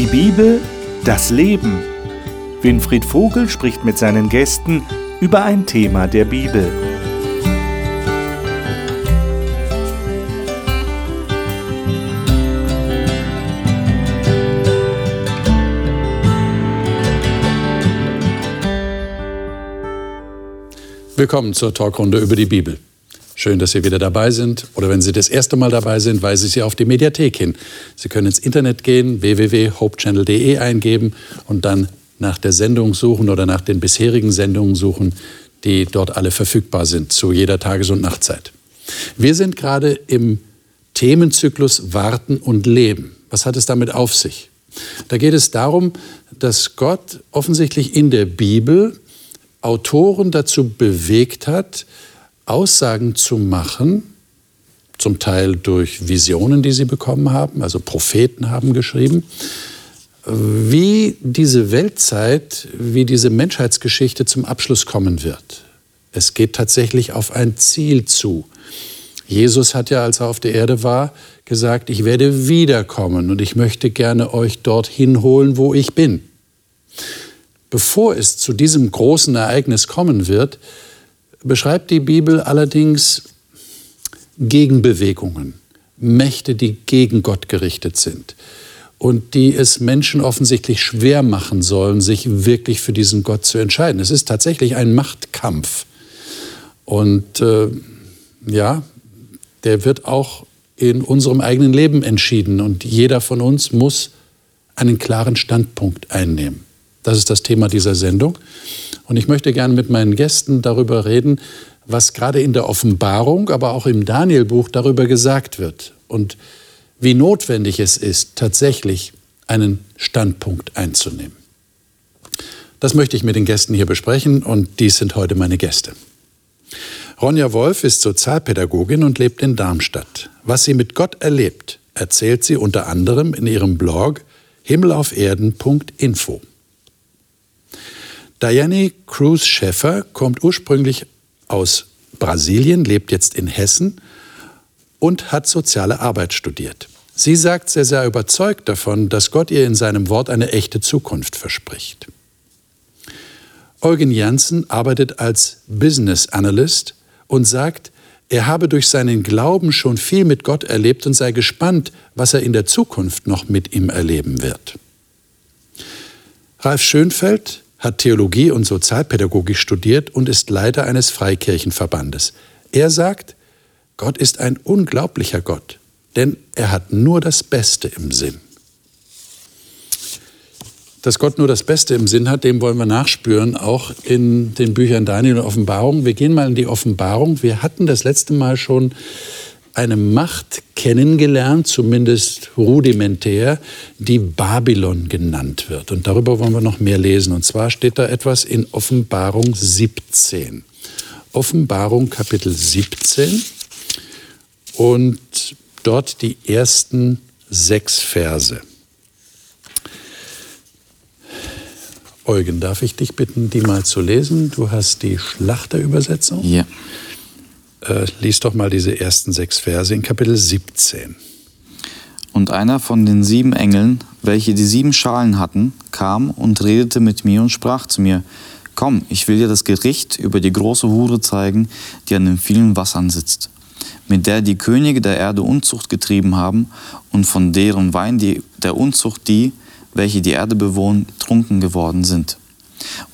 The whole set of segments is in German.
Die Bibel, das Leben. Winfried Vogel spricht mit seinen Gästen über ein Thema der Bibel. Willkommen zur Talkrunde über die Bibel. Schön, dass Sie wieder dabei sind. Oder wenn Sie das erste Mal dabei sind, weise ich Sie auf die Mediathek hin. Sie können ins Internet gehen, www.hopechannel.de eingeben und dann nach der Sendung suchen oder nach den bisherigen Sendungen suchen, die dort alle verfügbar sind, zu jeder Tages- und Nachtzeit. Wir sind gerade im Themenzyklus Warten und Leben. Was hat es damit auf sich? Da geht es darum, dass Gott offensichtlich in der Bibel Autoren dazu bewegt hat, Aussagen zu machen, zum Teil durch Visionen, die sie bekommen haben, also Propheten haben geschrieben, wie diese Weltzeit, wie diese Menschheitsgeschichte zum Abschluss kommen wird. Es geht tatsächlich auf ein Ziel zu. Jesus hat ja, als er auf der Erde war, gesagt, ich werde wiederkommen und ich möchte gerne euch dorthin holen, wo ich bin. Bevor es zu diesem großen Ereignis kommen wird, beschreibt die Bibel allerdings Gegenbewegungen, Mächte, die gegen Gott gerichtet sind und die es Menschen offensichtlich schwer machen sollen, sich wirklich für diesen Gott zu entscheiden. Es ist tatsächlich ein Machtkampf. Und äh, ja, der wird auch in unserem eigenen Leben entschieden und jeder von uns muss einen klaren Standpunkt einnehmen. Das ist das Thema dieser Sendung. Und ich möchte gerne mit meinen Gästen darüber reden, was gerade in der Offenbarung, aber auch im Danielbuch darüber gesagt wird und wie notwendig es ist, tatsächlich einen Standpunkt einzunehmen. Das möchte ich mit den Gästen hier besprechen und dies sind heute meine Gäste. Ronja Wolf ist Sozialpädagogin und lebt in Darmstadt. Was sie mit Gott erlebt, erzählt sie unter anderem in ihrem Blog himmelauferden.info. Diane Cruz Schäffer kommt ursprünglich aus Brasilien, lebt jetzt in Hessen und hat soziale Arbeit studiert. Sie sagt, sehr, sehr überzeugt davon, dass Gott ihr in seinem Wort eine echte Zukunft verspricht. Eugen Janssen arbeitet als Business Analyst und sagt, er habe durch seinen Glauben schon viel mit Gott erlebt und sei gespannt, was er in der Zukunft noch mit ihm erleben wird. Ralf Schönfeld hat Theologie und Sozialpädagogik studiert und ist Leiter eines Freikirchenverbandes. Er sagt, Gott ist ein unglaublicher Gott, denn er hat nur das Beste im Sinn. Dass Gott nur das Beste im Sinn hat, dem wollen wir nachspüren, auch in den Büchern Daniel und Offenbarung. Wir gehen mal in die Offenbarung. Wir hatten das letzte Mal schon eine Macht kennengelernt, zumindest rudimentär, die Babylon genannt wird. Und darüber wollen wir noch mehr lesen. Und zwar steht da etwas in Offenbarung 17. Offenbarung Kapitel 17 und dort die ersten sechs Verse. Eugen, darf ich dich bitten, die mal zu lesen? Du hast die Schlachterübersetzung. Ja. Äh, lies doch mal diese ersten sechs Verse in Kapitel 17. Und einer von den sieben Engeln, welche die sieben Schalen hatten, kam und redete mit mir und sprach zu mir, Komm, ich will dir das Gericht über die große Hure zeigen, die an den vielen Wassern sitzt, mit der die Könige der Erde Unzucht getrieben haben und von deren Wein die, der Unzucht die, welche die Erde bewohnen, trunken geworden sind.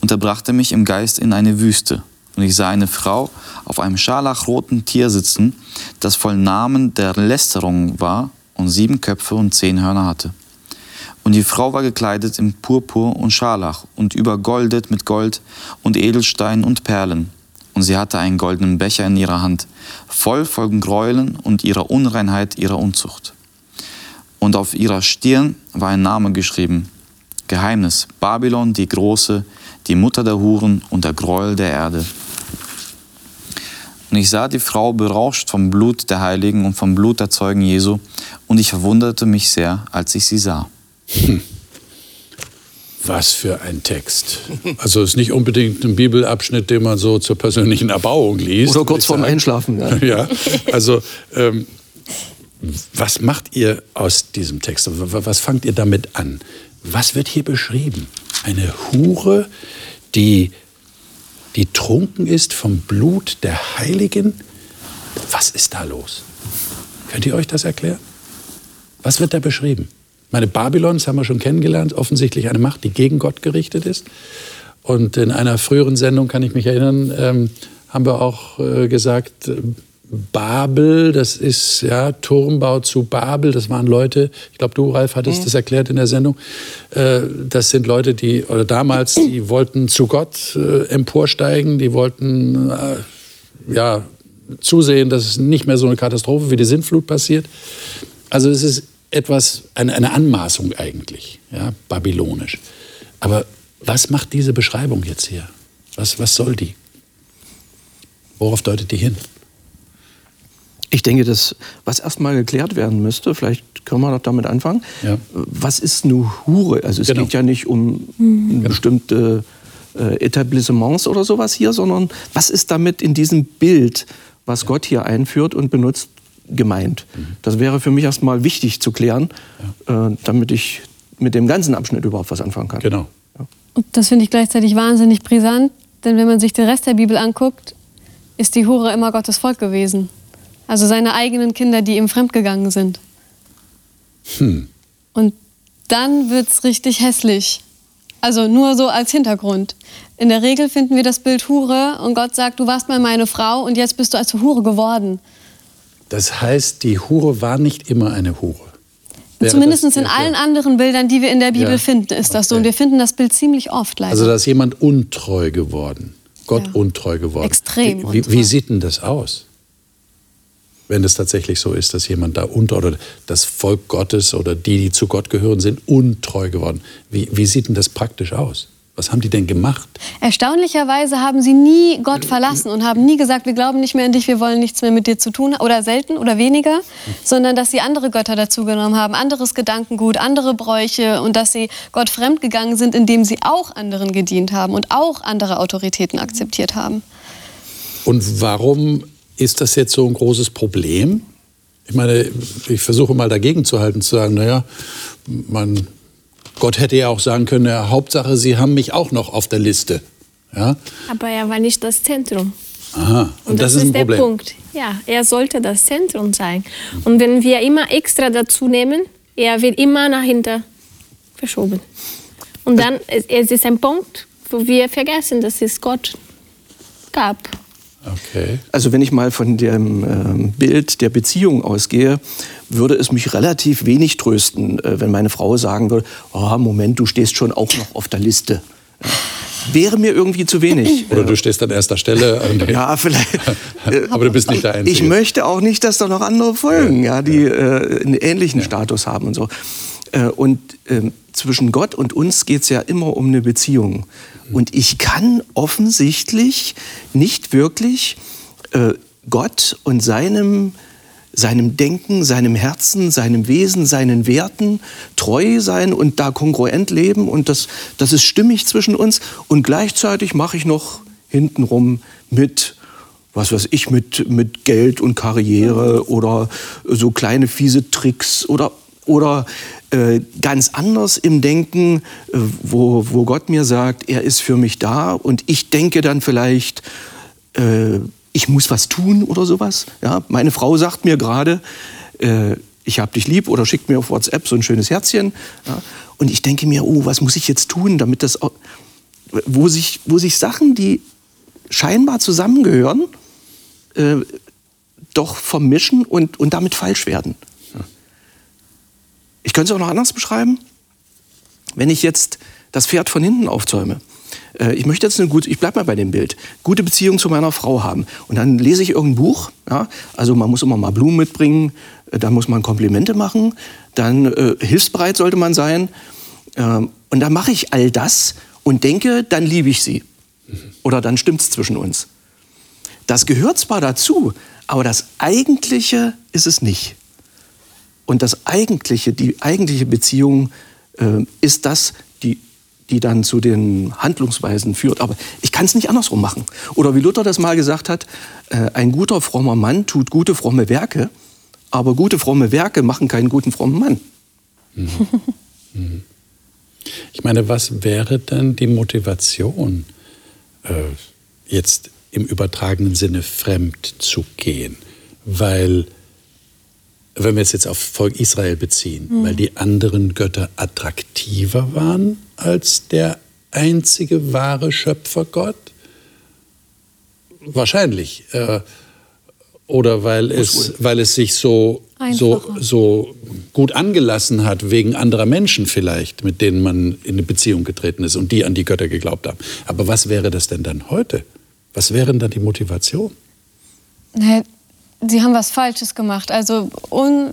Und er brachte mich im Geist in eine Wüste, und ich sah eine Frau auf einem scharlachroten Tier sitzen, das voll Namen der Lästerung war und sieben Köpfe und zehn Hörner hatte. Und die Frau war gekleidet in Purpur und Scharlach und übergoldet mit Gold und Edelsteinen und Perlen. Und sie hatte einen goldenen Becher in ihrer Hand, voll von Gräueln und ihrer Unreinheit, ihrer Unzucht. Und auf ihrer Stirn war ein Name geschrieben, Geheimnis, Babylon die Große, die Mutter der Huren und der Gräuel der Erde. Und ich sah die Frau berauscht vom Blut der Heiligen und vom Blut der Zeugen Jesu, und ich verwunderte mich sehr, als ich sie sah. Hm. Was für ein Text. Also es ist nicht unbedingt ein Bibelabschnitt, den man so zur persönlichen Erbauung liest. Oder kurz vorm Einschlafen. Ja, ja also ähm, was macht ihr aus diesem Text? Was fangt ihr damit an? Was wird hier beschrieben? Eine Hure, die, die trunken ist vom Blut der Heiligen? Was ist da los? Könnt ihr euch das erklären? Was wird da beschrieben? Meine Babylon, das haben wir schon kennengelernt, offensichtlich eine Macht, die gegen Gott gerichtet ist. Und in einer früheren Sendung, kann ich mich erinnern, ähm, haben wir auch äh, gesagt, Babel, das ist ja Turmbau zu Babel, das waren Leute, ich glaube, du, Ralf, hattest mhm. das erklärt in der Sendung. Äh, das sind Leute, die, oder damals, die wollten zu Gott äh, emporsteigen, die wollten äh, ja, zusehen, dass es nicht mehr so eine Katastrophe wie die Sintflut passiert. Also es ist etwas, eine, eine Anmaßung eigentlich, ja, babylonisch. Aber was macht diese Beschreibung jetzt hier? Was, was soll die? Worauf deutet die hin? Ich denke, das, was erstmal geklärt werden müsste, vielleicht können wir doch damit anfangen. Ja. Was ist eine Hure? Also es genau. geht ja nicht um mhm. bestimmte äh, Etablissements oder sowas hier, sondern was ist damit in diesem Bild, was ja. Gott hier einführt und benutzt, gemeint? Mhm. Das wäre für mich erstmal wichtig zu klären, ja. äh, damit ich mit dem ganzen Abschnitt überhaupt was anfangen kann. Genau. Und das finde ich gleichzeitig wahnsinnig brisant, denn wenn man sich den Rest der Bibel anguckt, ist die Hure immer Gottes Volk gewesen. Also seine eigenen Kinder, die ihm fremdgegangen sind. Hm. Und dann wird es richtig hässlich. Also nur so als Hintergrund. In der Regel finden wir das Bild Hure und Gott sagt, du warst mal meine Frau und jetzt bist du als Hure geworden. Das heißt, die Hure war nicht immer eine Hure. Wäre Zumindest in ja, allen ja. anderen Bildern, die wir in der Bibel ja. finden, ist das okay. so. Und wir finden das Bild ziemlich oft leider. Also da ist jemand untreu geworden. Gott untreu geworden. Extrem. Wie, wie, wie sieht denn das aus? Wenn es tatsächlich so ist, dass jemand da unter oder das Volk Gottes oder die, die zu Gott gehören, sind untreu geworden. Wie, wie sieht denn das praktisch aus? Was haben die denn gemacht? Erstaunlicherweise haben sie nie Gott verlassen und haben nie gesagt, wir glauben nicht mehr an dich, wir wollen nichts mehr mit dir zu tun oder selten oder weniger, sondern dass sie andere Götter dazugenommen haben, anderes Gedankengut, andere Bräuche und dass sie Gott fremdgegangen sind, indem sie auch anderen gedient haben und auch andere Autoritäten akzeptiert haben. Und warum ist das jetzt so ein großes Problem? Ich meine, ich versuche mal dagegen zu halten, zu sagen, naja, man, Gott hätte ja auch sagen können, ja, Hauptsache, Sie haben mich auch noch auf der Liste. Ja? Aber er war nicht das Zentrum. Aha. Und, Und das, das, ist, der Problem. Punkt. Ja, er sollte das Zentrum sein. Und wenn wir immer extra dazu nehmen, er wird immer nach hinten verschoben. Und dann es ist ein Punkt, wo wir vergessen, dass es Gott gab. Okay. Also wenn ich mal von dem äh, Bild der Beziehung ausgehe, würde es mich relativ wenig trösten, äh, wenn meine Frau sagen würde, oh, Moment, du stehst schon auch noch auf der Liste. Ja. Wäre mir irgendwie zu wenig. Oder du stehst an erster Stelle. ja, vielleicht. Aber du bist nicht der Einzige. Ich möchte auch nicht, dass da noch andere folgen, ja, die äh, einen ähnlichen ja. Status haben und so. Äh, und ähm, zwischen Gott und uns geht es ja immer um eine Beziehung. Und ich kann offensichtlich nicht wirklich äh, Gott und seinem, seinem Denken, seinem Herzen, seinem Wesen, seinen Werten treu sein und da kongruent leben. Und das, das ist stimmig zwischen uns. Und gleichzeitig mache ich noch hintenrum mit was weiß ich, mit, mit Geld und Karriere oder so kleine fiese Tricks oder, oder äh, ganz anders im Denken, äh, wo, wo Gott mir sagt, er ist für mich da und ich denke dann vielleicht, äh, ich muss was tun oder sowas. Ja, meine Frau sagt mir gerade, äh, ich habe dich lieb oder schickt mir auf WhatsApp so ein schönes Herzchen. Ja, und ich denke mir, oh, was muss ich jetzt tun, damit das, wo sich, wo sich Sachen, die scheinbar zusammengehören, äh, doch vermischen und, und damit falsch werden. Ich könnte es auch noch anders beschreiben. Wenn ich jetzt das Pferd von hinten aufzäume, äh, ich möchte jetzt eine gute, ich bleibe mal bei dem Bild, gute Beziehung zu meiner Frau haben. Und dann lese ich irgendein Buch, ja, also man muss immer mal Blumen mitbringen, äh, dann muss man Komplimente machen, dann äh, hilfsbereit sollte man sein. Ähm, und dann mache ich all das und denke, dann liebe ich sie. Oder dann stimmt es zwischen uns. Das gehört zwar dazu, aber das Eigentliche ist es nicht. Und das eigentliche, die eigentliche Beziehung äh, ist das, die, die dann zu den Handlungsweisen führt. Aber ich kann es nicht andersrum machen. Oder wie Luther das mal gesagt hat, äh, ein guter, frommer Mann tut gute, fromme Werke, aber gute, fromme Werke machen keinen guten, frommen Mann. Mhm. Mhm. Ich meine, was wäre denn die Motivation, äh, jetzt im übertragenen Sinne fremd zu gehen? Weil, wenn wir es jetzt auf Volk Israel beziehen, mhm. weil die anderen Götter attraktiver waren als der einzige wahre Schöpfergott? Wahrscheinlich. Äh, oder weil es, weil es sich so, so, so gut angelassen hat wegen anderer Menschen vielleicht, mit denen man in eine Beziehung getreten ist und die an die Götter geglaubt haben. Aber was wäre das denn dann heute? Was wäre denn dann die Motivation? Sie haben was Falsches gemacht. Also un,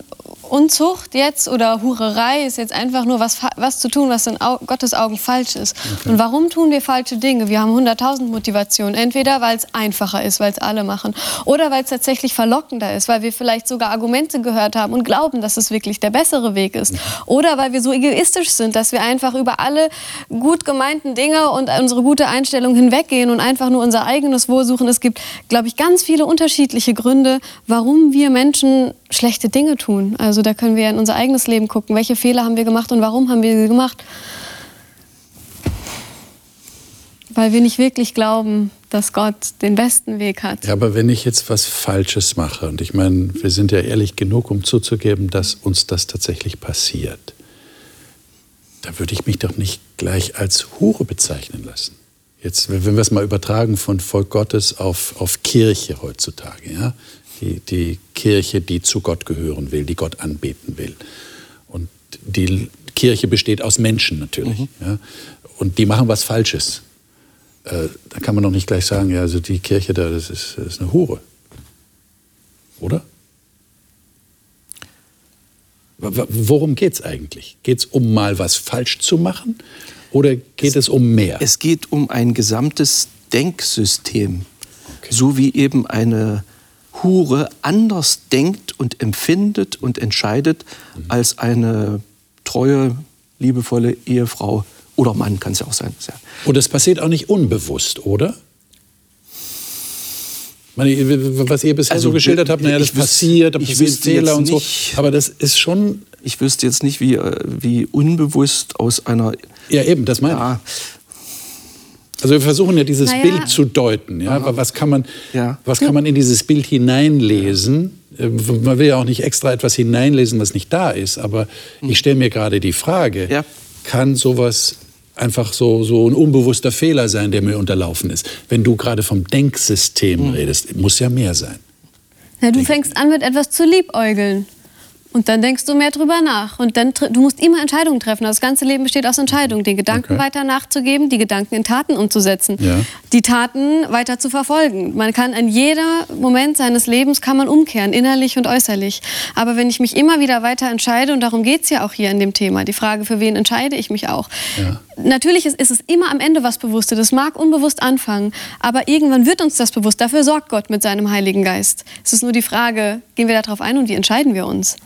Unzucht jetzt oder Hurerei ist jetzt einfach nur was, was zu tun, was in Au Gottes Augen falsch ist. Okay. Und warum tun wir falsche Dinge? Wir haben hunderttausend Motivationen. Entweder weil es einfacher ist, weil es alle machen, oder weil es tatsächlich verlockender ist, weil wir vielleicht sogar Argumente gehört haben und glauben, dass es wirklich der bessere Weg ist. Oder weil wir so egoistisch sind, dass wir einfach über alle gut gemeinten Dinge und unsere gute Einstellung hinweggehen und einfach nur unser eigenes Wohl suchen. Es gibt, glaube ich, ganz viele unterschiedliche Gründe, warum wir Menschen schlechte Dinge tun. Also da können wir in unser eigenes Leben gucken. Welche Fehler haben wir gemacht und warum haben wir sie gemacht? Weil wir nicht wirklich glauben, dass Gott den besten Weg hat. Ja, aber wenn ich jetzt was Falsches mache, und ich meine, wir sind ja ehrlich genug, um zuzugeben, dass uns das tatsächlich passiert, da würde ich mich doch nicht gleich als Hure bezeichnen lassen. Jetzt, wenn wir es mal übertragen von Volk Gottes auf, auf Kirche heutzutage, ja, die, die Kirche, die zu Gott gehören will, die Gott anbeten will. Und die Kirche besteht aus Menschen natürlich. Mhm. Ja, und die machen was Falsches. Äh, da kann man doch nicht gleich sagen, ja, also die Kirche da, das ist, das ist eine Hure. Oder? Worum geht es eigentlich? Geht es um mal was falsch zu machen oder geht es, es um mehr? Es geht um ein gesamtes Denksystem, okay. so wie eben eine Hure anders denkt und empfindet und entscheidet als eine treue, liebevolle Ehefrau oder Mann kann es ja auch sein. Und das passiert auch nicht unbewusst, oder? was ihr bisher also, so geschildert habt, naja, das ich passiert, da passieren Fehler und so. Aber das ist schon. Ich wüsste jetzt nicht, wie, äh, wie unbewusst aus einer. Ja, eben, das meine ja, also wir versuchen ja dieses naja. Bild zu deuten. Ja? Aber was kann, man, ja. was kann man in dieses Bild hineinlesen? Äh, man will ja auch nicht extra etwas hineinlesen, was nicht da ist. Aber hm. ich stelle mir gerade die Frage, ja. kann sowas einfach so, so ein unbewusster Fehler sein, der mir unterlaufen ist? Wenn du gerade vom Denksystem hm. redest, muss ja mehr sein. Ja, du fängst an mit etwas zu liebäugeln. Und dann denkst du mehr drüber nach. Und dann, du musst immer Entscheidungen treffen. Das ganze Leben besteht aus Entscheidungen. Den Gedanken okay. weiter nachzugeben, die Gedanken in Taten umzusetzen, ja. die Taten weiter zu verfolgen. Man kann in jedem Moment seines Lebens kann man umkehren, innerlich und äußerlich. Aber wenn ich mich immer wieder weiter entscheide, und darum geht es ja auch hier in dem Thema, die Frage, für wen entscheide ich mich auch. Ja. Natürlich ist, ist, es immer am Ende was Bewusstes. Das mag unbewusst anfangen, aber irgendwann wird uns das bewusst. Dafür sorgt Gott mit seinem Heiligen Geist. Es ist nur die Frage, gehen wir darauf ein und wie entscheiden wir uns?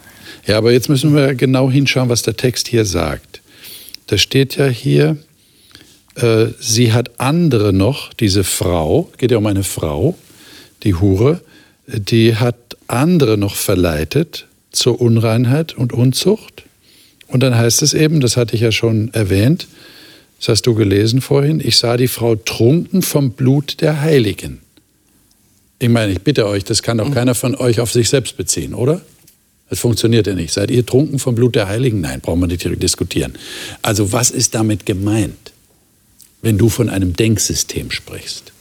Ja, aber jetzt müssen wir genau hinschauen, was der Text hier sagt. Da steht ja hier, äh, sie hat andere noch, diese Frau, geht ja um eine Frau, die Hure, die hat andere noch verleitet zur Unreinheit und Unzucht. Und dann heißt es eben, das hatte ich ja schon erwähnt, das hast du gelesen vorhin, ich sah die Frau trunken vom Blut der Heiligen. Ich meine, ich bitte euch, das kann doch mhm. keiner von euch auf sich selbst beziehen, oder? Das funktioniert ja nicht. Seid ihr trunken vom Blut der Heiligen? Nein, brauchen wir nicht diskutieren. Also was ist damit gemeint, wenn du von einem Denksystem sprichst?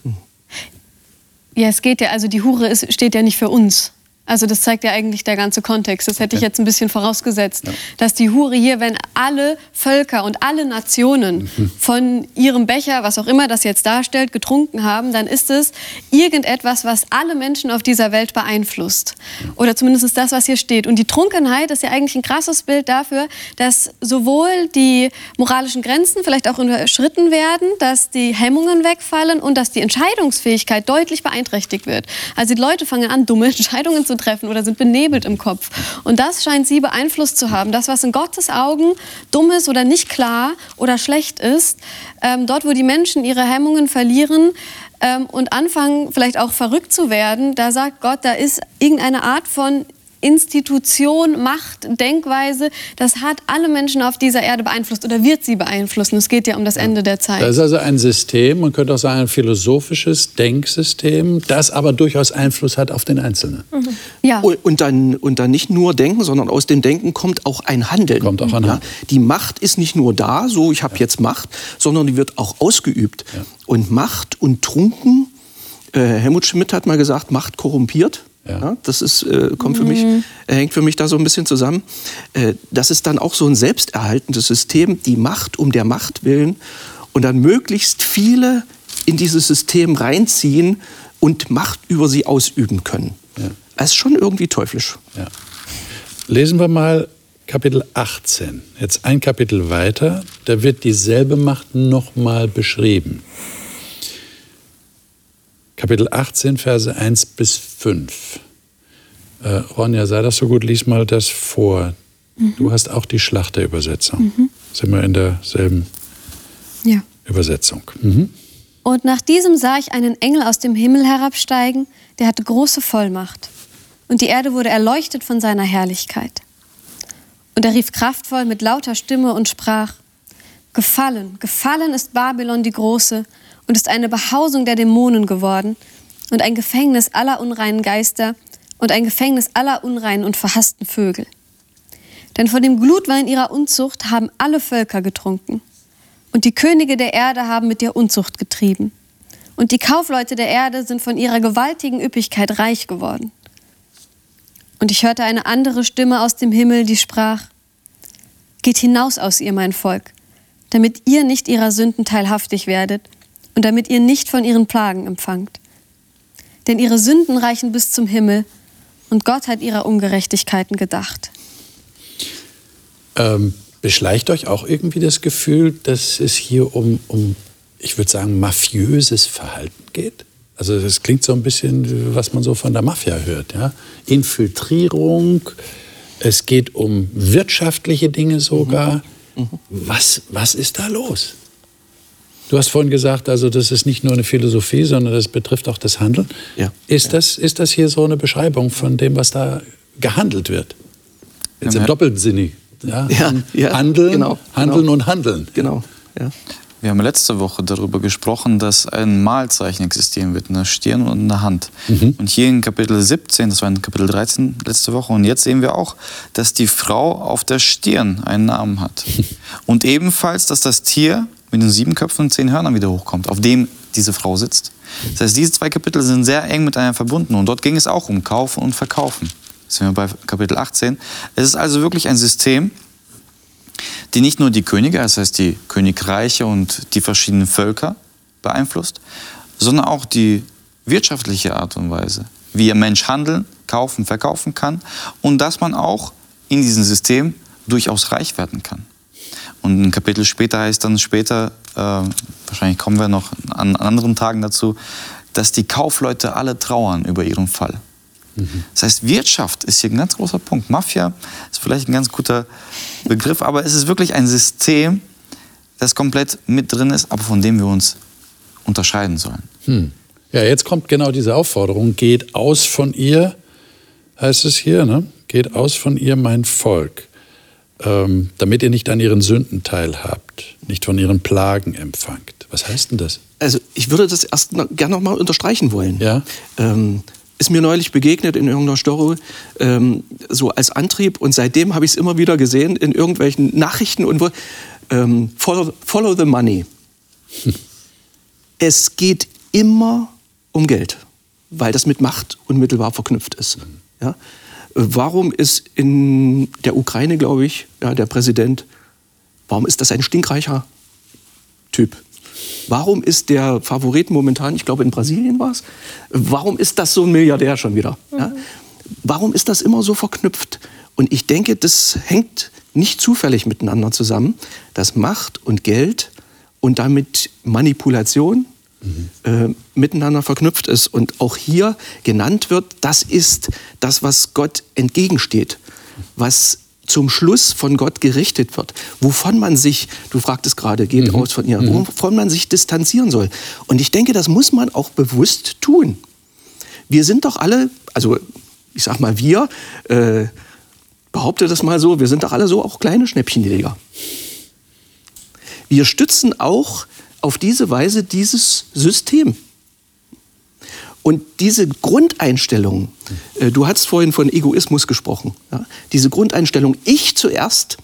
Ja, es geht ja, also die Hure ist, steht ja nicht für uns. Also das zeigt ja eigentlich der ganze Kontext. Das hätte ich jetzt ein bisschen vorausgesetzt, ja. dass die Hure hier, wenn alle Völker und alle Nationen mhm. von ihrem Becher, was auch immer das jetzt darstellt, getrunken haben, dann ist es irgendetwas, was alle Menschen auf dieser Welt beeinflusst. Oder zumindest das, was hier steht. Und die Trunkenheit ist ja eigentlich ein krasses Bild dafür, dass sowohl die moralischen Grenzen vielleicht auch überschritten werden, dass die Hemmungen wegfallen und dass die Entscheidungsfähigkeit deutlich beeinträchtigt wird. Also die Leute fangen an, dumme Entscheidungen zu treffen oder sind benebelt im Kopf. Und das scheint sie beeinflusst zu haben. Das, was in Gottes Augen dumm ist oder nicht klar oder schlecht ist, ähm, dort, wo die Menschen ihre Hemmungen verlieren, ähm, und anfangen vielleicht auch verrückt zu werden, da sagt Gott, da ist irgendeine Art von Institution, Macht, Denkweise, das hat alle Menschen auf dieser Erde beeinflusst oder wird sie beeinflussen. Es geht ja um das Ende der Zeit. Das ist also ein System, man könnte auch sagen ein philosophisches Denksystem, das aber durchaus Einfluss hat auf den Einzelnen. Mhm. Ja. Und, dann, und dann nicht nur Denken, sondern aus dem Denken kommt auch ein Handeln. Kommt auch ein ja? Handeln. Die Macht ist nicht nur da, so ich habe jetzt Macht, sondern die wird auch ausgeübt. Und Macht und Trunken, äh, Helmut Schmidt hat mal gesagt, Macht korrumpiert. Ja. Ja, das ist, äh, kommt für mich, äh, hängt für mich da so ein bisschen zusammen. Äh, das ist dann auch so ein selbsterhaltendes System, die Macht um der Macht willen und dann möglichst viele in dieses System reinziehen und Macht über sie ausüben können. Ja. Das ist schon irgendwie teuflisch. Ja. Lesen wir mal Kapitel 18. Jetzt ein Kapitel weiter, da wird dieselbe Macht nochmal beschrieben. Kapitel 18, Verse 1 bis 5. Äh, Ronja, sei das so gut, lies mal das vor. Du hast auch die Schlachterübersetzung. Sind wir in derselben ja. Übersetzung? Mhm. Und nach diesem sah ich einen Engel aus dem Himmel herabsteigen, der hatte große Vollmacht. Und die Erde wurde erleuchtet von seiner Herrlichkeit. Und er rief kraftvoll mit lauter Stimme und sprach, Gefallen, gefallen ist Babylon die Große und ist eine Behausung der Dämonen geworden und ein Gefängnis aller unreinen Geister und ein Gefängnis aller unreinen und verhassten Vögel. Denn von dem Glutwein ihrer Unzucht haben alle Völker getrunken. Und die Könige der Erde haben mit ihr Unzucht getrieben. Und die Kaufleute der Erde sind von ihrer gewaltigen Üppigkeit reich geworden. Und ich hörte eine andere Stimme aus dem Himmel, die sprach, Geht hinaus aus ihr, mein Volk, damit ihr nicht ihrer Sünden teilhaftig werdet und damit ihr nicht von ihren Plagen empfangt. Denn ihre Sünden reichen bis zum Himmel und Gott hat ihrer Ungerechtigkeiten gedacht. Ähm, beschleicht euch auch irgendwie das Gefühl, dass es hier um, um ich würde sagen, mafiöses Verhalten geht? Also das klingt so ein bisschen, was man so von der Mafia hört. Ja? Infiltrierung, es geht um wirtschaftliche Dinge sogar. Was, was ist da los? Du hast vorhin gesagt, also das ist nicht nur eine Philosophie, sondern das betrifft auch das Handeln. Ja. Ist, Das, ist das hier so eine Beschreibung von dem, was da gehandelt wird? Jetzt Ja, im ja. Doppelsinnig. Ja? Ja, ja, handeln, genau, handeln genau. und handeln. Genau. Ja. Wir haben letzte Woche darüber gesprochen, dass ein Malzeichen existieren wird in der Stirn und in der Hand. Und hier in Kapitel 17, das war in Kapitel 13 letzte Woche, und jetzt sehen wir auch, dass die Frau auf der Stirn einen Namen hat. Und ebenfalls, dass das Tier mit den sieben Köpfen und zehn Hörnern wieder hochkommt, auf dem diese Frau sitzt. Das heißt, diese zwei Kapitel sind sehr eng miteinander verbunden. Und dort ging es auch um Kaufen und Verkaufen. Das sind wir bei Kapitel 18. Es ist also wirklich ein System, die nicht nur die Könige, das heißt die Königreiche und die verschiedenen Völker beeinflusst, sondern auch die wirtschaftliche Art und Weise, wie ein Mensch handeln, kaufen, verkaufen kann und dass man auch in diesem System durchaus reich werden kann. Und ein Kapitel später heißt dann später, äh, wahrscheinlich kommen wir noch an anderen Tagen dazu, dass die Kaufleute alle trauern über ihren Fall. Das heißt, Wirtschaft ist hier ein ganz großer Punkt. Mafia ist vielleicht ein ganz guter Begriff, aber es ist wirklich ein System, das komplett mit drin ist, aber von dem wir uns unterscheiden sollen. Hm. Ja, jetzt kommt genau diese Aufforderung. Geht aus von ihr, heißt es hier, ne? Geht aus von ihr, mein Volk, ähm, damit ihr nicht an ihren Sünden teilhabt, nicht von ihren Plagen empfangt. Was heißt denn das? Also ich würde das erst noch, gerne noch mal unterstreichen wollen. Ja. Ähm, ist mir neulich begegnet in irgendeiner Story, ähm, so als Antrieb. Und seitdem habe ich es immer wieder gesehen in irgendwelchen Nachrichten und wo, ähm, follow, follow the money. Es geht immer um Geld, weil das mit Macht unmittelbar verknüpft ist. Ja? Warum ist in der Ukraine, glaube ich, ja, der Präsident, warum ist das ein stinkreicher Typ? Warum ist der Favorit momentan, ich glaube in Brasilien war es, warum ist das so ein Milliardär schon wieder? Ja? Warum ist das immer so verknüpft? Und ich denke, das hängt nicht zufällig miteinander zusammen, dass Macht und Geld und damit Manipulation äh, miteinander verknüpft ist. Und auch hier genannt wird, das ist das, was Gott entgegensteht, was zum Schluss von Gott gerichtet wird, wovon man sich, du fragtest gerade, geht aus von ihr, wovon man sich distanzieren soll. Und ich denke, das muss man auch bewusst tun. Wir sind doch alle, also ich sag mal wir, äh, behaupte das mal so, wir sind doch alle so auch kleine Schnäppchenjäger. Wir stützen auch auf diese Weise dieses System. Und diese Grundeinstellung, äh, du hast vorhin von Egoismus gesprochen, ja, diese Grundeinstellung, ich zuerst,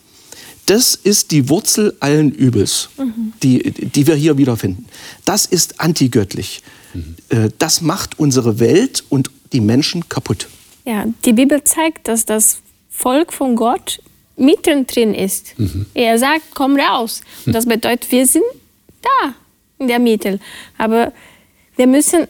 das ist die Wurzel allen Übels, mhm. die, die wir hier wiederfinden. Das ist antigöttlich. Mhm. Äh, das macht unsere Welt und die Menschen kaputt. Ja, die Bibel zeigt, dass das Volk von Gott mittendrin ist. Mhm. Er sagt, komm raus. Und das bedeutet, wir sind da in der Mitte. Aber wir müssen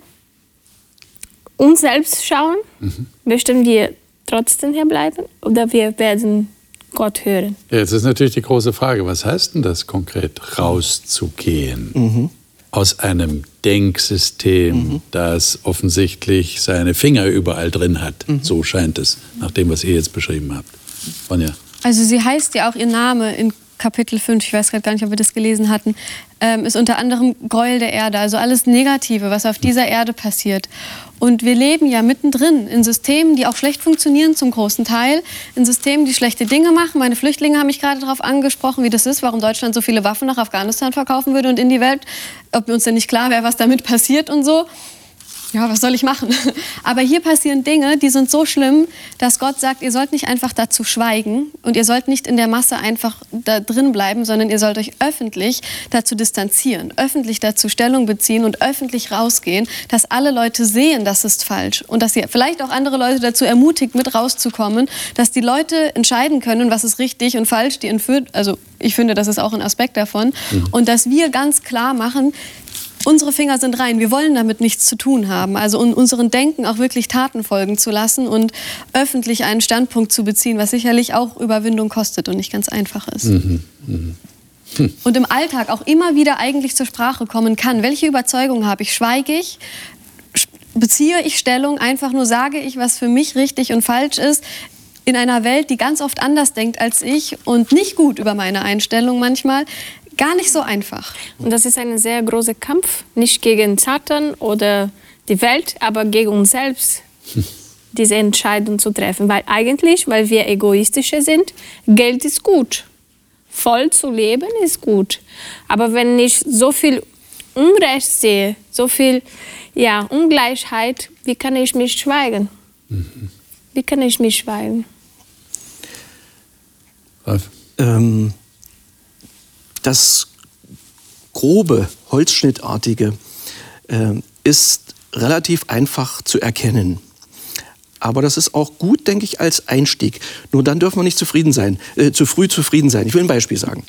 uns selbst schauen. Mhm. Möchten wir trotzdem hier bleiben oder wir werden Gott hören? jetzt ist natürlich die große Frage, was heißt denn das konkret, rauszugehen? Mhm. Aus einem Denksystem, mhm. das offensichtlich seine Finger überall drin hat. Mhm. So scheint es, nach dem, was ihr jetzt beschrieben habt. Ronja. Also sie heißt ja auch ihr Name in Kapitel 5, ich weiß gerade gar nicht, ob wir das gelesen hatten, ähm, ist unter anderem Gräuel der Erde, also alles Negative, was auf dieser Erde passiert. Und wir leben ja mittendrin in Systemen, die auch schlecht funktionieren zum großen Teil, in Systemen, die schlechte Dinge machen. Meine Flüchtlinge haben mich gerade darauf angesprochen, wie das ist, warum Deutschland so viele Waffen nach Afghanistan verkaufen würde und in die Welt, ob uns denn nicht klar wäre, was damit passiert und so ja, was soll ich machen? Aber hier passieren Dinge, die sind so schlimm, dass Gott sagt, ihr sollt nicht einfach dazu schweigen und ihr sollt nicht in der Masse einfach da drin bleiben, sondern ihr sollt euch öffentlich dazu distanzieren, öffentlich dazu Stellung beziehen und öffentlich rausgehen, dass alle Leute sehen, das ist falsch und dass ihr vielleicht auch andere Leute dazu ermutigt, mit rauszukommen, dass die Leute entscheiden können, was ist richtig und falsch, die entführt, also ich finde, das ist auch ein Aspekt davon mhm. und dass wir ganz klar machen, unsere Finger sind rein. Wir wollen damit nichts zu tun haben. Also um unseren Denken auch wirklich Taten folgen zu lassen und öffentlich einen Standpunkt zu beziehen, was sicherlich auch Überwindung kostet und nicht ganz einfach ist. Mhm. Mhm. Hm. Und im Alltag auch immer wieder eigentlich zur Sprache kommen kann. Welche Überzeugung habe ich? Schweige ich? Beziehe ich Stellung? Einfach nur sage ich, was für mich richtig und falsch ist? in einer Welt, die ganz oft anders denkt als ich und nicht gut über meine Einstellung manchmal, gar nicht so einfach. Und das ist ein sehr großer Kampf, nicht gegen Satan oder die Welt, aber gegen uns selbst. diese Entscheidung zu treffen. Weil eigentlich, weil wir egoistische sind, Geld ist gut. Voll zu leben ist gut. Aber wenn ich so viel Unrecht sehe, so viel ja, Ungleichheit, wie kann ich mich schweigen? Mhm. Wie kann ich mich schweigen? Ähm, das grobe, holzschnittartige äh, ist relativ einfach zu erkennen. Aber das ist auch gut, denke ich, als Einstieg. Nur dann dürfen wir nicht zufrieden sein, äh, zu früh zufrieden sein. Ich will ein Beispiel sagen.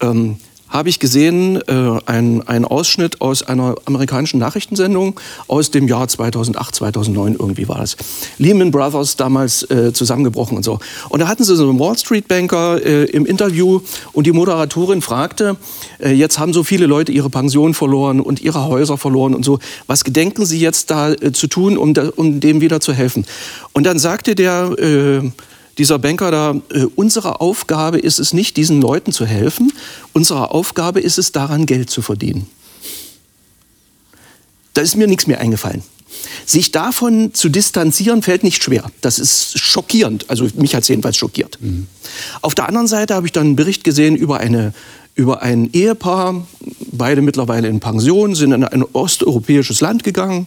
Ähm, habe ich gesehen, äh, ein, ein Ausschnitt aus einer amerikanischen Nachrichtensendung aus dem Jahr 2008, 2009 irgendwie war das. Lehman Brothers damals äh, zusammengebrochen und so. Und da hatten sie so einen Wall Street Banker äh, im Interview und die Moderatorin fragte, äh, jetzt haben so viele Leute ihre Pension verloren und ihre Häuser verloren und so. Was gedenken Sie jetzt da äh, zu tun, um, da, um dem wieder zu helfen? Und dann sagte der äh, dieser Banker da, äh, unsere Aufgabe ist es nicht, diesen Leuten zu helfen, unsere Aufgabe ist es, daran Geld zu verdienen. Da ist mir nichts mehr eingefallen. Sich davon zu distanzieren, fällt nicht schwer. Das ist schockierend. Also mich hat es jedenfalls schockiert. Mhm. Auf der anderen Seite habe ich dann einen Bericht gesehen über, eine, über ein Ehepaar, beide mittlerweile in Pension, sind in ein osteuropäisches Land gegangen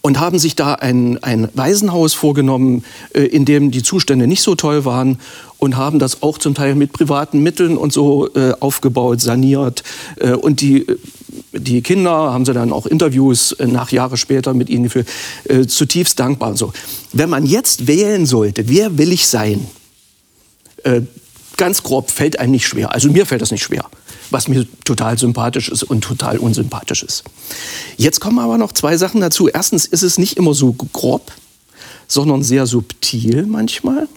und haben sich da ein, ein Waisenhaus vorgenommen, äh, in dem die Zustände nicht so toll waren und haben das auch zum Teil mit privaten Mitteln und so äh, aufgebaut, saniert. Äh, und die, die Kinder haben sie dann auch Interviews nach Jahre später mit ihnen geführt, zutiefst dankbar. So. Wenn man jetzt wählen sollte, wer will ich sein? ganz grob fällt einem nicht schwer. Also mir fällt das nicht schwer was mir total sympathisch ist und total unsympathisch ist. Jetzt kommen aber noch zwei Sachen dazu. Erstens ist es nicht immer so grob, sondern sehr subtil manchmal.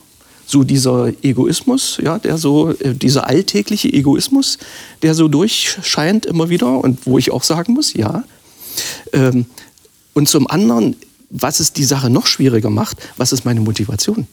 So dieser Egoismus, ja, der so, äh, dieser alltägliche Egoismus, der so durchscheint immer wieder und wo ich auch sagen muss, ja. Ähm, und zum anderen, was es die Sache noch schwieriger macht, was ist meine Motivation?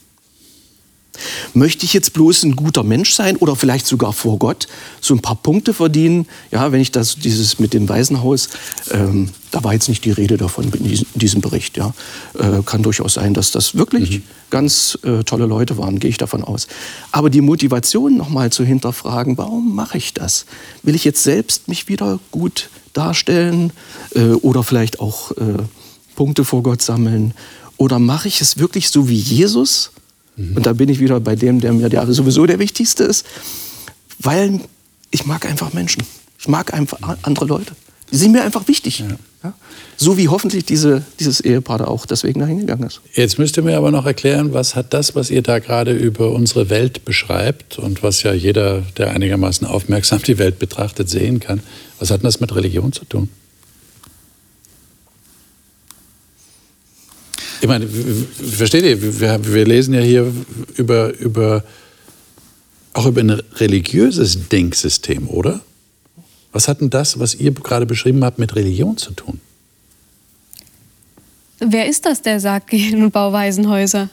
Möchte ich jetzt bloß ein guter Mensch sein oder vielleicht sogar vor Gott so ein paar Punkte verdienen? Ja, wenn ich das, dieses mit dem Waisenhaus, ähm, da war jetzt nicht die Rede davon in diesem Bericht. Ja, äh, kann durchaus sein, dass das wirklich mhm. ganz äh, tolle Leute waren, gehe ich davon aus. Aber die Motivation nochmal zu hinterfragen, warum mache ich das? Will ich jetzt selbst mich wieder gut darstellen äh, oder vielleicht auch äh, Punkte vor Gott sammeln? Oder mache ich es wirklich so wie Jesus? Mhm. Und da bin ich wieder bei dem, der mir der sowieso der Wichtigste ist, weil ich mag einfach Menschen. Ich mag einfach andere Leute. Die sind mir einfach wichtig. Ja. Ja? So wie hoffentlich diese, dieses Ehepaar da auch deswegen dahin gegangen ist. Jetzt müsst ihr mir aber noch erklären, was hat das, was ihr da gerade über unsere Welt beschreibt und was ja jeder, der einigermaßen aufmerksam die Welt betrachtet, sehen kann, was hat das mit Religion zu tun? Ich meine, versteht ihr, wir, wir lesen ja hier über, über, auch über ein religiöses Denksystem, oder? Was hat denn das, was ihr gerade beschrieben habt, mit Religion zu tun? Wer ist das, der sagt, gehen und bau Waisenhäuser?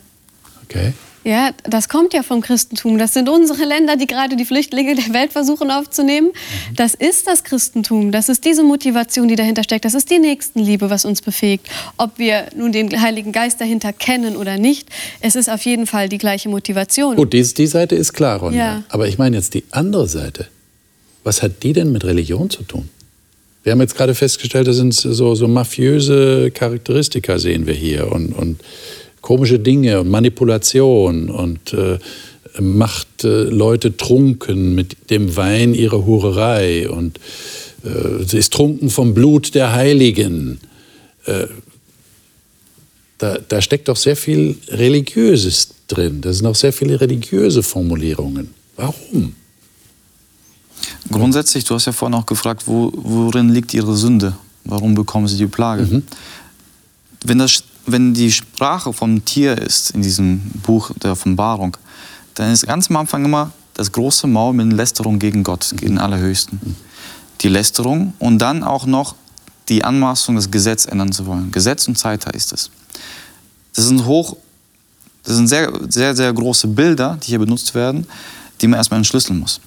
Okay. Ja, das kommt ja vom Christentum. Das sind unsere Länder, die gerade die Flüchtlinge der Welt versuchen aufzunehmen. Das ist das Christentum. Das ist diese Motivation, die dahinter steckt. Das ist die Nächstenliebe, was uns befähigt. Ob wir nun den Heiligen Geist dahinter kennen oder nicht, es ist auf jeden Fall die gleiche Motivation. Gut, die, die Seite ist klar, Ronja. Ja. Aber ich meine jetzt die andere Seite. Was hat die denn mit Religion zu tun? Wir haben jetzt gerade festgestellt, das sind so, so mafiöse Charakteristika, sehen wir hier. Und, und komische Dinge und Manipulation und äh, macht äh, Leute trunken mit dem Wein ihrer Hurerei und äh, sie ist trunken vom Blut der Heiligen. Äh, da, da steckt doch sehr viel Religiöses drin. Da sind auch sehr viele religiöse Formulierungen. Warum? Grundsätzlich, du hast ja vorhin auch gefragt, wo, worin liegt ihre Sünde? Warum bekommen sie die Plage? Mhm. Wenn das wenn die Sprache vom Tier ist in diesem Buch der Offenbarung, dann ist ganz am Anfang immer das große Maul mit Lästerung gegen Gott, gegen den Allerhöchsten. Die Lästerung und dann auch noch die Anmaßung, das Gesetz ändern zu wollen. Gesetz und Zeit heißt es. Das sind hoch, das sind sehr, sehr, sehr große Bilder, die hier benutzt werden, die man erstmal entschlüsseln muss.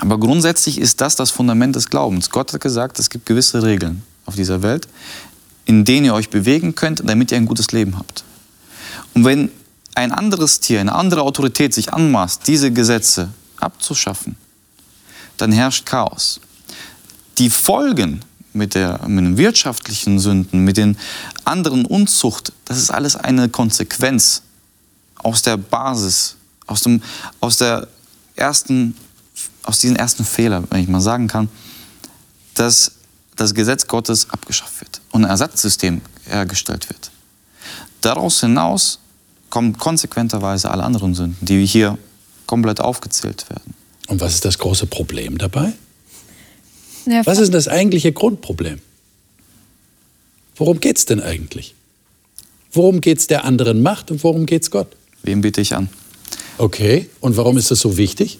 Aber grundsätzlich ist das das Fundament des Glaubens. Gott hat gesagt, es gibt gewisse Regeln auf dieser Welt, in denen ihr euch bewegen könnt, damit ihr ein gutes Leben habt. Und wenn ein anderes Tier, eine andere Autorität sich anmaßt, diese Gesetze abzuschaffen, dann herrscht Chaos. Die Folgen mit, der, mit den wirtschaftlichen Sünden, mit den anderen Unzucht, das ist alles eine Konsequenz aus der Basis, aus, dem, aus, der ersten, aus diesem ersten Fehler, wenn ich mal sagen kann, dass das Gesetz Gottes abgeschafft wird und ein Ersatzsystem hergestellt wird. Daraus hinaus kommen konsequenterweise alle anderen Sünden, die hier komplett aufgezählt werden. Und was ist das große Problem dabei? Ja, was ist das eigentliche Grundproblem? Worum geht es denn eigentlich? Worum geht es der anderen Macht und worum geht es Gott? Wem biete ich an? Okay, und warum ist das so wichtig?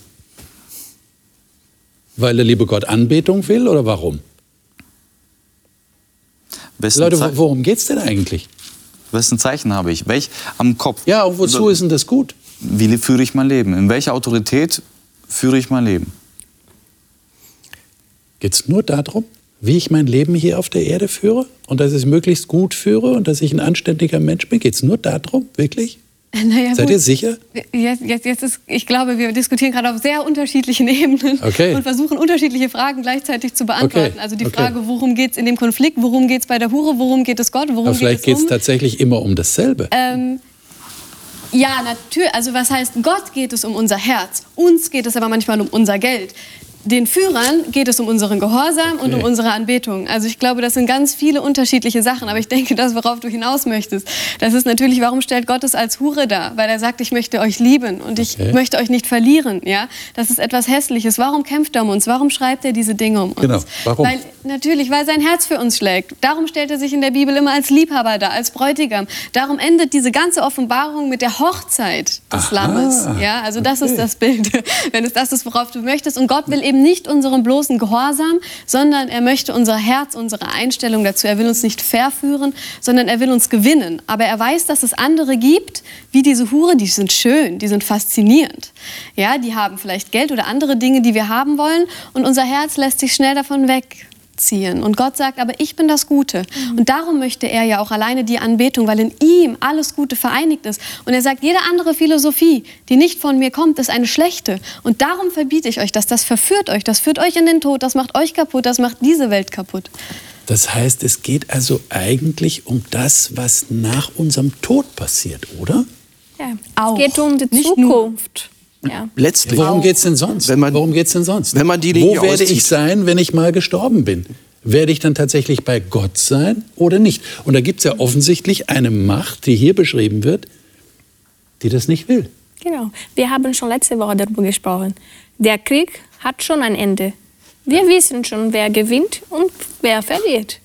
Weil der liebe Gott Anbetung will oder warum? Wessen Leute, worum geht es denn eigentlich? Wessen Zeichen habe ich? Welch am Kopf? Ja, und wozu ist denn das gut? Wie führe ich mein Leben? In welcher Autorität führe ich mein Leben? Geht es nur darum, wie ich mein Leben hier auf der Erde führe und dass ich es möglichst gut führe und dass ich ein anständiger Mensch bin? Geht es nur darum, wirklich? Naja, Seid gut. ihr sicher? Jetzt, jetzt, jetzt ist, ich glaube, wir diskutieren gerade auf sehr unterschiedlichen Ebenen okay. und versuchen unterschiedliche Fragen gleichzeitig zu beantworten. Okay. Also die Frage, okay. worum geht es in dem Konflikt, worum geht es bei der Hure, worum geht es Gott, worum Aber vielleicht geht es um? tatsächlich immer um dasselbe. Ähm, ja, natürlich. Also was heißt, Gott geht es um unser Herz. Uns geht es aber manchmal um unser Geld den Führern geht es um unseren Gehorsam okay. und um unsere Anbetung. Also ich glaube, das sind ganz viele unterschiedliche Sachen. Aber ich denke, das, worauf du hinaus möchtest, das ist natürlich, warum stellt Gott es als Hure dar? Weil er sagt, ich möchte euch lieben und ich okay. möchte euch nicht verlieren. Ja? Das ist etwas Hässliches. Warum kämpft er um uns? Warum schreibt er diese Dinge um uns? Genau. Warum? Weil, natürlich, weil sein Herz für uns schlägt. Darum stellt er sich in der Bibel immer als Liebhaber dar, als Bräutigam. Darum endet diese ganze Offenbarung mit der Hochzeit des Aha. Lammes. Ja? Also das okay. ist das Bild, wenn es das ist, worauf du möchtest. Und Gott will eben eben nicht unseren bloßen Gehorsam, sondern er möchte unser Herz, unsere Einstellung dazu. Er will uns nicht verführen, sondern er will uns gewinnen. Aber er weiß, dass es andere gibt, wie diese Hure, die sind schön, die sind faszinierend. Ja, die haben vielleicht Geld oder andere Dinge, die wir haben wollen und unser Herz lässt sich schnell davon weg ziehen. Und Gott sagt, aber ich bin das Gute. Mhm. Und darum möchte er ja auch alleine die Anbetung, weil in ihm alles Gute vereinigt ist. Und er sagt, jede andere Philosophie, die nicht von mir kommt, ist eine schlechte. Und darum verbiete ich euch das. Das verführt euch, das führt euch in den Tod, das macht euch kaputt, das macht diese Welt kaputt. Das heißt, es geht also eigentlich um das, was nach unserem Tod passiert, oder? Ja, auch. es geht um die nicht Zukunft. Ja. Letztlich. Worum geht es denn sonst? Wenn man, Worum geht's denn sonst? Wenn man die Wo werde ich sein, wenn ich mal gestorben bin? Werde ich dann tatsächlich bei Gott sein oder nicht? Und da gibt es ja offensichtlich eine Macht, die hier beschrieben wird, die das nicht will. Genau. Wir haben schon letzte Woche darüber gesprochen. Der Krieg hat schon ein Ende. Wir wissen schon, wer gewinnt und wer verliert.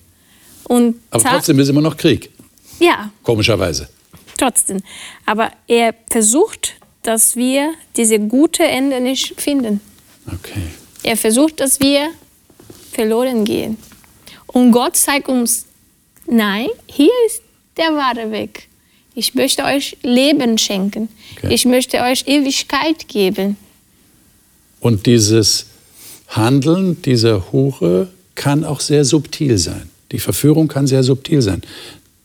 Und Aber trotzdem ist immer noch Krieg. Ja. Komischerweise. Trotzdem. Aber er versucht dass wir diese gute Ende nicht finden. Okay. Er versucht, dass wir verloren gehen. Und Gott zeigt uns, nein, hier ist der wahre Weg. Ich möchte euch Leben schenken. Okay. Ich möchte euch Ewigkeit geben. Und dieses Handeln dieser Hure kann auch sehr subtil sein. Die Verführung kann sehr subtil sein.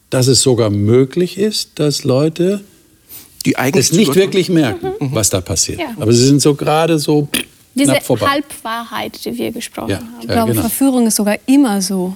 Dass es sogar möglich ist, dass Leute die eigentlich es nicht wirklich merken, mhm. was da passiert. Ja. Aber sie sind so gerade so Diese Halbwahrheit, die wir gesprochen ja. haben. Ich glaube, genau. Verführung ist sogar immer so.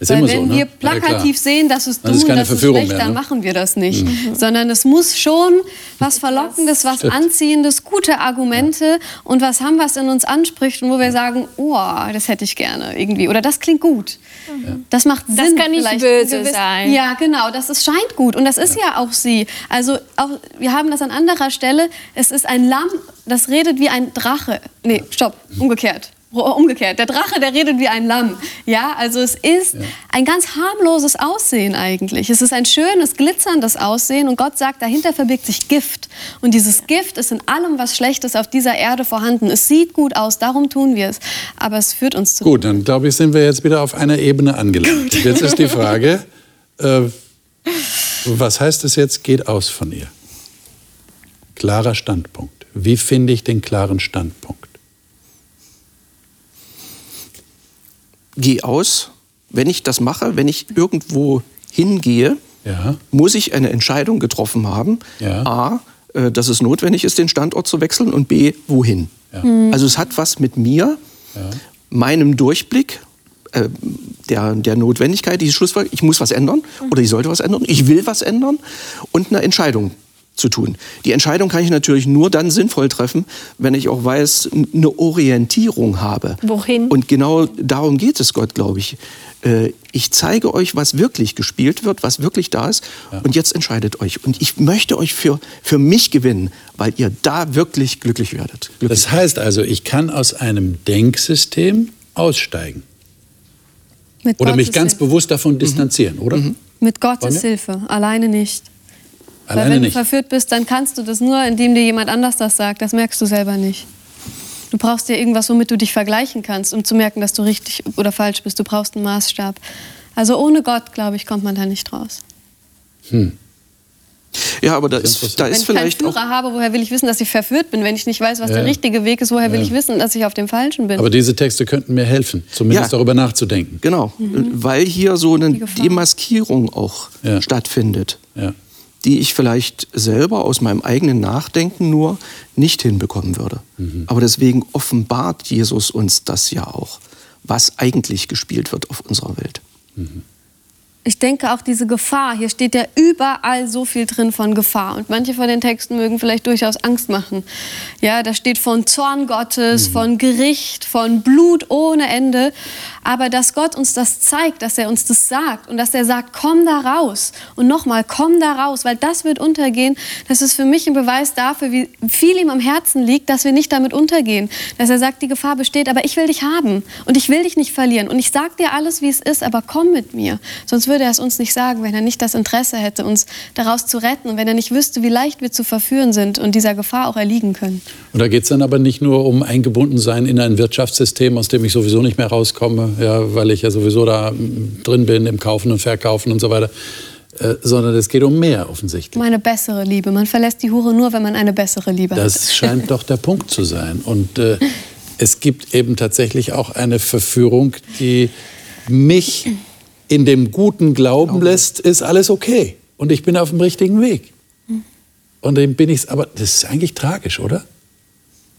Ist Weil wenn so, ne? wir plakativ ja, sehen, dass es dumm, das ist schlecht, mehr, ne? dann machen wir das nicht. Mhm. Sondern es muss schon was Verlockendes, was Stimmt. Anziehendes, gute Argumente ja. und was haben, was in uns anspricht und wo wir sagen, oh, das hätte ich gerne irgendwie oder das klingt gut. Mhm. Das macht Sinn. Das kann nicht böse sein. Ja, genau, das ist, scheint gut und das ist ja, ja auch sie. Also auch, wir haben das an anderer Stelle, es ist ein Lamm, das redet wie ein Drache. Nee, stopp, umgekehrt umgekehrt. Der Drache, der redet wie ein Lamm. Ja, also es ist ja. ein ganz harmloses Aussehen eigentlich. Es ist ein schönes, glitzerndes Aussehen und Gott sagt, dahinter verbirgt sich Gift. Und dieses Gift ist in allem, was Schlechtes auf dieser Erde vorhanden. Es sieht gut aus, darum tun wir es. Aber es führt uns zu. Gut, dann glaube ich, sind wir jetzt wieder auf einer Ebene angelangt. Jetzt ist die Frage, äh, was heißt es jetzt, geht aus von ihr? Klarer Standpunkt. Wie finde ich den klaren Standpunkt? Geh aus. Wenn ich das mache, wenn ich irgendwo hingehe, ja. muss ich eine Entscheidung getroffen haben. Ja. A, äh, dass es notwendig ist, den Standort zu wechseln und B, wohin. Ja. Mhm. Also es hat was mit mir, meinem Durchblick, äh, der, der Notwendigkeit, die Schlussfolgerung, ich muss was ändern oder ich sollte was ändern, ich will was ändern und eine Entscheidung zu tun. Die Entscheidung kann ich natürlich nur dann sinnvoll treffen, wenn ich auch weiß, eine Orientierung habe. Wohin? Und genau darum geht es Gott, glaube ich. Äh, ich zeige euch, was wirklich gespielt wird, was wirklich da ist. Ja. Und jetzt entscheidet euch. Und ich möchte euch für, für mich gewinnen, weil ihr da wirklich glücklich werdet. Glücklich. Das heißt also, ich kann aus einem Denksystem aussteigen. Mit oder Gottes mich ganz Hilfe. bewusst davon distanzieren, mhm. oder? Mhm. Mit Gottes Hilfe, alleine nicht. Alleine Weil wenn nicht. du verführt bist, dann kannst du das nur, indem dir jemand anders das sagt. Das merkst du selber nicht. Du brauchst dir irgendwas, womit du dich vergleichen kannst, um zu merken, dass du richtig oder falsch bist. Du brauchst einen Maßstab. Also ohne Gott, glaube ich, kommt man da nicht raus. Hm. Ja, aber da ist, da ist Wenn vielleicht. Wenn ich keinen Führer habe, woher will ich wissen, dass ich verführt bin? Wenn ich nicht weiß, was ja. der richtige Weg ist, woher will ich wissen, dass ich auf dem Falschen bin? Aber diese Texte könnten mir helfen, zumindest ja. darüber nachzudenken. Genau, mhm. weil hier so eine Demaskierung auch ja. stattfindet. Ja die ich vielleicht selber aus meinem eigenen Nachdenken nur nicht hinbekommen würde. Mhm. Aber deswegen offenbart Jesus uns das ja auch, was eigentlich gespielt wird auf unserer Welt. Mhm ich denke auch diese Gefahr, hier steht ja überall so viel drin von Gefahr. Und manche von den Texten mögen vielleicht durchaus Angst machen. Ja, da steht von Zorn Gottes, mhm. von Gericht, von Blut ohne Ende. Aber dass Gott uns das zeigt, dass er uns das sagt und dass er sagt, komm da raus. Und nochmal, komm da raus, weil das wird untergehen. Das ist für mich ein Beweis dafür, wie viel ihm am Herzen liegt, dass wir nicht damit untergehen. Dass er sagt, die Gefahr besteht, aber ich will dich haben. Und ich will dich nicht verlieren. Und ich sag dir alles, wie es ist, aber komm mit mir. Sonst würde er es uns nicht sagen, wenn er nicht das Interesse hätte, uns daraus zu retten und wenn er nicht wüsste, wie leicht wir zu verführen sind und dieser Gefahr auch erliegen können. Und da geht es dann aber nicht nur um Eingebundensein in ein Wirtschaftssystem, aus dem ich sowieso nicht mehr rauskomme, ja, weil ich ja sowieso da drin bin im Kaufen und Verkaufen und so weiter. Äh, sondern es geht um mehr offensichtlich. Um eine bessere Liebe. Man verlässt die Hure nur, wenn man eine bessere Liebe das hat. Das scheint doch der Punkt zu sein. Und äh, es gibt eben tatsächlich auch eine Verführung, die mich in dem guten Glauben lässt, ist alles okay. Und ich bin auf dem richtigen Weg. Und dann bin ich aber das ist eigentlich tragisch, oder?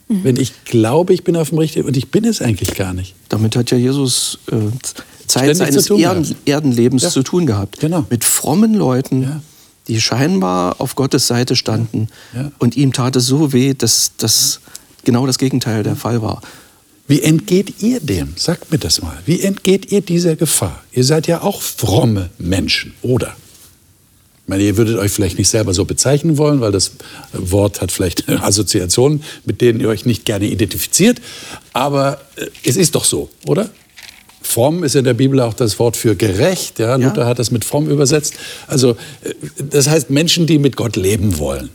Mhm. Wenn ich glaube, ich bin auf dem richtigen und ich bin es eigentlich gar nicht. Damit hat ja Jesus äh, Zeit seines Erden, Erdenlebens ja. zu tun gehabt. Genau. Mit frommen Leuten, ja. die scheinbar auf Gottes Seite standen. Ja. Und ihm tat es so weh, dass das genau das Gegenteil der Fall war. Wie entgeht ihr dem? Sagt mir das mal. Wie entgeht ihr dieser Gefahr? Ihr seid ja auch fromme Menschen, oder? Ich meine, ihr würdet euch vielleicht nicht selber so bezeichnen wollen, weil das Wort hat vielleicht Assoziationen, mit denen ihr euch nicht gerne identifiziert. Aber äh, es ist doch so, oder? Fromm ist in der Bibel auch das Wort für gerecht. Ja? ja. Luther hat das mit fromm übersetzt. Also, äh, das heißt Menschen, die mit Gott leben wollen.